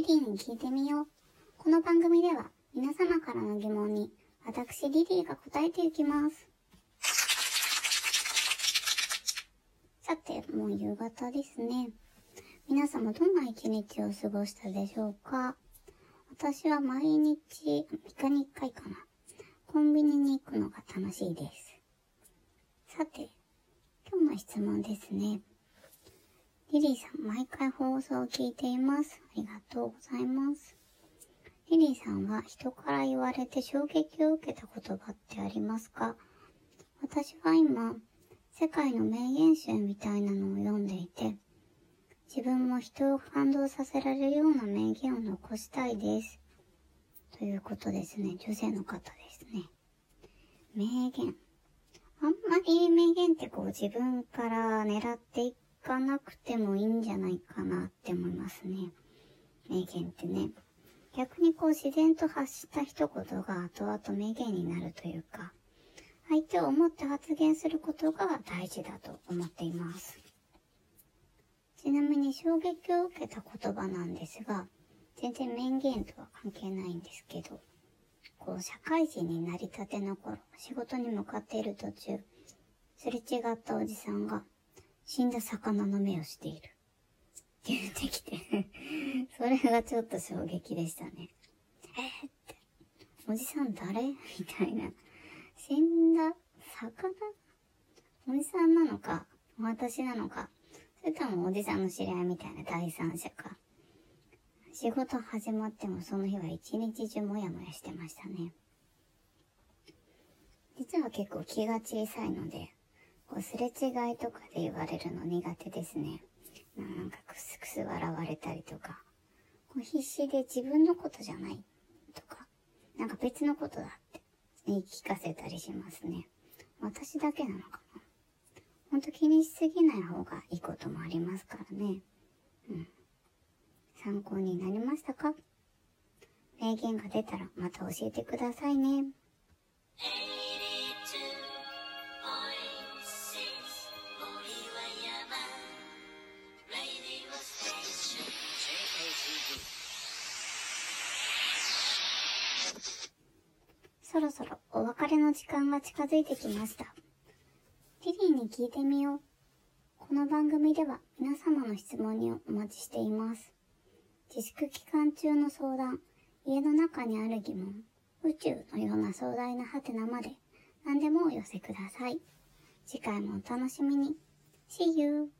リリーに聞いてみよう。この番組では皆様からの疑問に私リリーが答えていきます。さて、もう夕方ですね。皆様どんな一日を過ごしたでしょうか？私は毎日、3日に1回かな。コンビニに行くのが楽しいです。さて、今日の質問ですね。リリーさん、毎回放送を聞いています。ありがとうございます。リリーさんは人から言われて衝撃を受けた言葉ってありますか？私は今、世界の名言集みたいなのを読んでいて、自分も人を感動させられるような名言を残したいです。ということですね。女性の方ですね。名言。あんまり名言ってこう自分から狙っていっかなくてもいいんじゃないかなって思いますね。名言ってね。逆にこう自然と発した一言が後々名言になるというか、相手を思って発言することが大事だと思っています。ちなみに衝撃を受けた言葉なんですが、全然名言とは関係ないんですけど、こう、社会人になりたての頃、仕事に向かっている途中、すれ違ったおじさんが、死んだ魚の目をしている。って言ってきて それがちょっと衝撃でしたね。えー、って、おじさん誰？みたいな。死んだ魚？おじさんなのか、私なのか、それともおじさんの知り合いみたいな第三者か？仕事始まってもその日は一日中もやもやしてましたね。実は結構気が小さいので、こうすれ違いとかで言われるの苦手ですね。なんかクスクス笑われたりとか、こう必死で自分のことじゃないとか、なんか別のことだって言い聞かせたりしますね。私だけなのかな。ほんと気にしすぎない方がいいこともありますからね。うん。参考になりましたか？名言が出たらまた教えてくださいね。そろそろお別れの時間が近づいてきました。リリーに聞いてみよう。この番組では皆様の質問にお待ちしています。自粛期間中の相談、家の中にある疑問、宇宙のような壮大なハテナまで何でもお寄せください。次回もお楽しみに。See you!